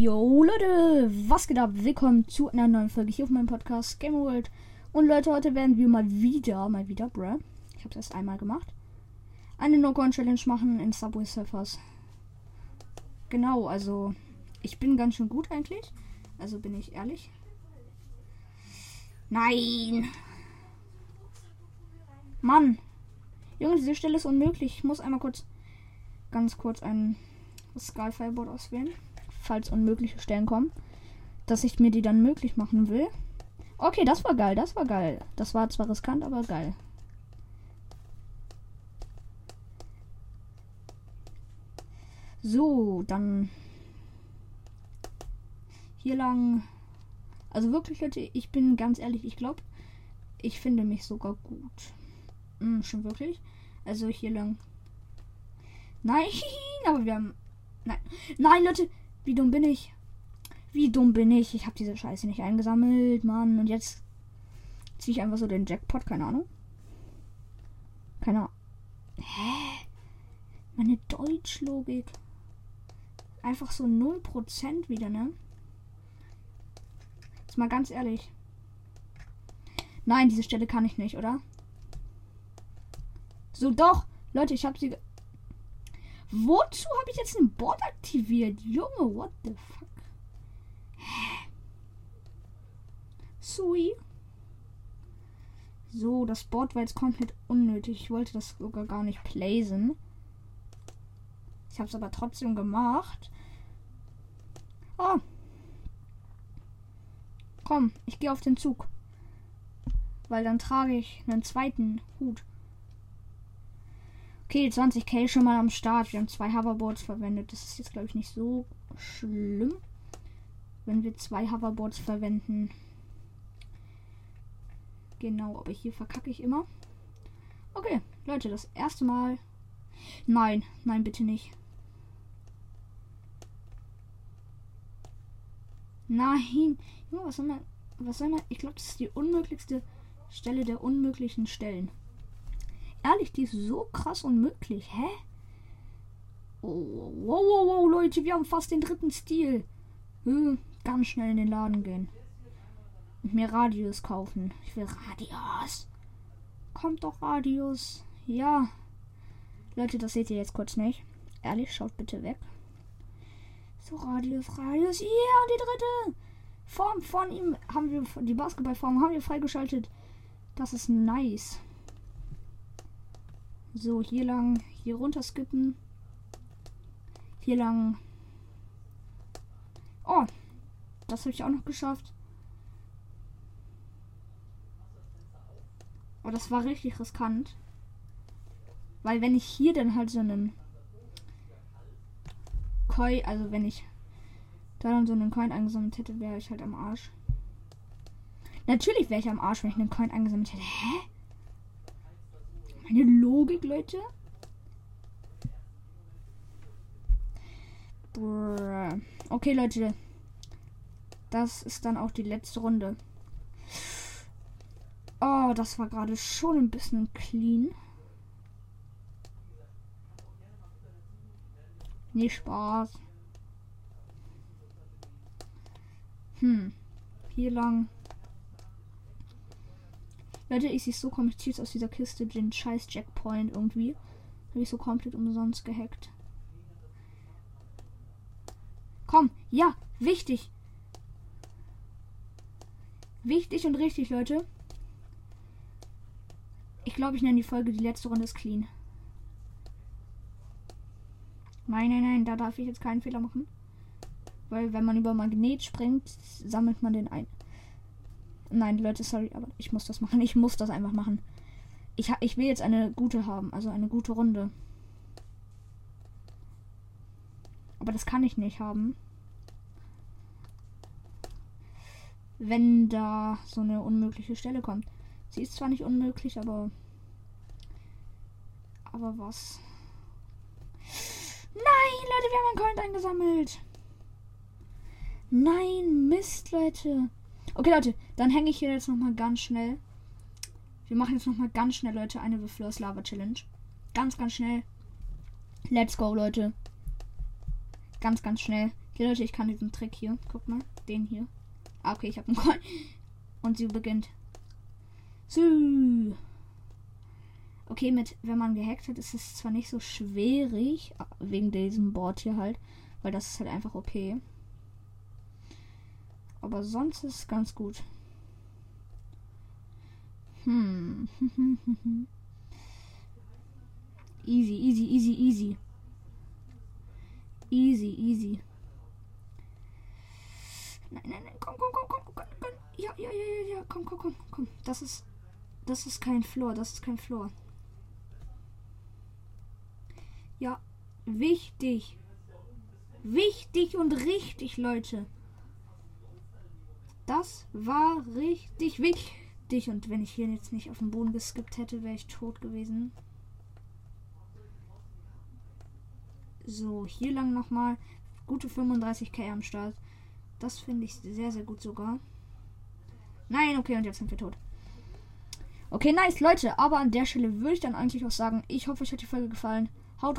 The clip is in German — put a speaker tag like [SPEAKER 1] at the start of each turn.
[SPEAKER 1] Yo Leute, was geht ab? Willkommen zu einer neuen Folge hier auf meinem Podcast Game World. Und Leute, heute werden wir mal wieder, mal wieder, bruh. Ich habe es erst einmal gemacht. Eine No-Con-Challenge machen in Subway Surfers. Genau, also ich bin ganz schön gut eigentlich. Also bin ich ehrlich. Nein! Mann! Junge, diese Stelle ist unmöglich. Ich muss einmal kurz, ganz kurz ein Sky Fireboard auswählen falls unmögliche Stellen kommen, dass ich mir die dann möglich machen will. Okay, das war geil, das war geil. Das war zwar riskant, aber geil. So, dann hier lang. Also wirklich, Leute, ich bin ganz ehrlich, ich glaube, ich finde mich sogar gut. Hm, schon wirklich. Also hier lang. Nein, aber wir haben. Nein, nein, Leute, wie dumm bin ich? Wie dumm bin ich? Ich habe diese Scheiße nicht eingesammelt, Mann. Und jetzt ziehe ich einfach so den Jackpot, keine Ahnung. Keine Ahnung. Hä? Meine Deutschlogik. Einfach so 0% wieder, ne? Jetzt mal ganz ehrlich. Nein, diese Stelle kann ich nicht, oder? So, doch. Leute, ich habe sie Wozu habe ich jetzt ein Board aktiviert? Junge, what the fuck? Sui. So, das Board war jetzt komplett unnötig. Ich wollte das sogar gar nicht plaisen. Ich habe es aber trotzdem gemacht. Oh. Komm, ich gehe auf den Zug. Weil dann trage ich einen zweiten Hut. Okay, 20k schon mal am Start. Wir haben zwei Hoverboards verwendet. Das ist jetzt, glaube ich, nicht so schlimm, wenn wir zwei Hoverboards verwenden. Genau, aber hier verkacke ich immer. Okay, Leute, das erste Mal. Nein, nein, bitte nicht. Nein. Was soll man. Was soll man. Ich glaube, das ist die unmöglichste Stelle der unmöglichen Stellen. Ehrlich, die ist so krass unmöglich. Hä? Oh, wow, wow, wow, Leute, wir haben fast den dritten Stil. Hm, ganz schnell in den Laden gehen. Und mir Radius kaufen. Ich will Radius. Kommt doch Radius. Ja. Leute, das seht ihr jetzt kurz nicht. Ehrlich, schaut bitte weg. So, Radius, Radius. Ja, yeah, die dritte. Form von ihm haben wir, die Basketballform haben wir freigeschaltet. Das ist nice. So, hier lang, hier runter skippen. Hier lang. Oh, das habe ich auch noch geschafft. Oh, das war richtig riskant. Weil wenn ich hier dann halt so einen Coin, also wenn ich da dann so einen Coin eingesammelt hätte, wäre ich halt am Arsch. Natürlich wäre ich am Arsch, wenn ich einen Coin eingesammelt hätte. Hä? Eine Logik, Leute. Okay, Leute. Das ist dann auch die letzte Runde. Oh, das war gerade schon ein bisschen clean. Nicht Spaß. Hm. Hier lang. Leute, ich sehe so kompliziert aus dieser Kiste, den scheiß Jackpoint irgendwie. Habe ich so komplett umsonst gehackt. Komm, ja, wichtig. Wichtig und richtig, Leute. Ich glaube, ich nenne die Folge die letzte Runde ist clean. Nein, nein, nein, da darf ich jetzt keinen Fehler machen. Weil wenn man über Magnet springt, sammelt man den ein. Nein, Leute, sorry, aber ich muss das machen. Ich muss das einfach machen. Ich, ich will jetzt eine gute haben, also eine gute Runde. Aber das kann ich nicht haben. Wenn da so eine unmögliche Stelle kommt. Sie ist zwar nicht unmöglich, aber. Aber was? Nein, Leute, wir haben einen Coin eingesammelt. Nein, Mist, Leute. Okay, Leute, dann hänge ich hier jetzt nochmal ganz schnell. Wir machen jetzt nochmal ganz schnell, Leute, eine Beflors Lava Challenge. Ganz, ganz schnell. Let's go, Leute. Ganz, ganz schnell. Okay, Leute, ich kann diesen Trick hier. Guck mal, den hier. Ah, okay, ich habe einen Coin. Und sie beginnt. So. Okay, mit, wenn man gehackt hat, ist es zwar nicht so schwierig, wegen diesem Board hier halt, weil das ist halt einfach okay. Aber sonst ist es ganz gut. Hm. easy, easy, easy, easy. Easy, easy. Nein, nein, nein, komm, komm, komm, komm, komm, komm. Ja, ja, ja, ja, ja, komm, komm, komm, komm. Das ist, das ist kein Floor, das ist kein Floor. Ja, wichtig. Wichtig und richtig, Leute. Das war richtig wichtig. Und wenn ich hier jetzt nicht auf den Boden geskippt hätte, wäre ich tot gewesen. So, hier lang nochmal. Gute 35k am Start. Das finde ich sehr, sehr gut sogar. Nein, okay, und jetzt sind wir tot. Okay, nice, Leute. Aber an der Stelle würde ich dann eigentlich auch sagen, ich hoffe, euch hat die Folge gefallen. Haut rein.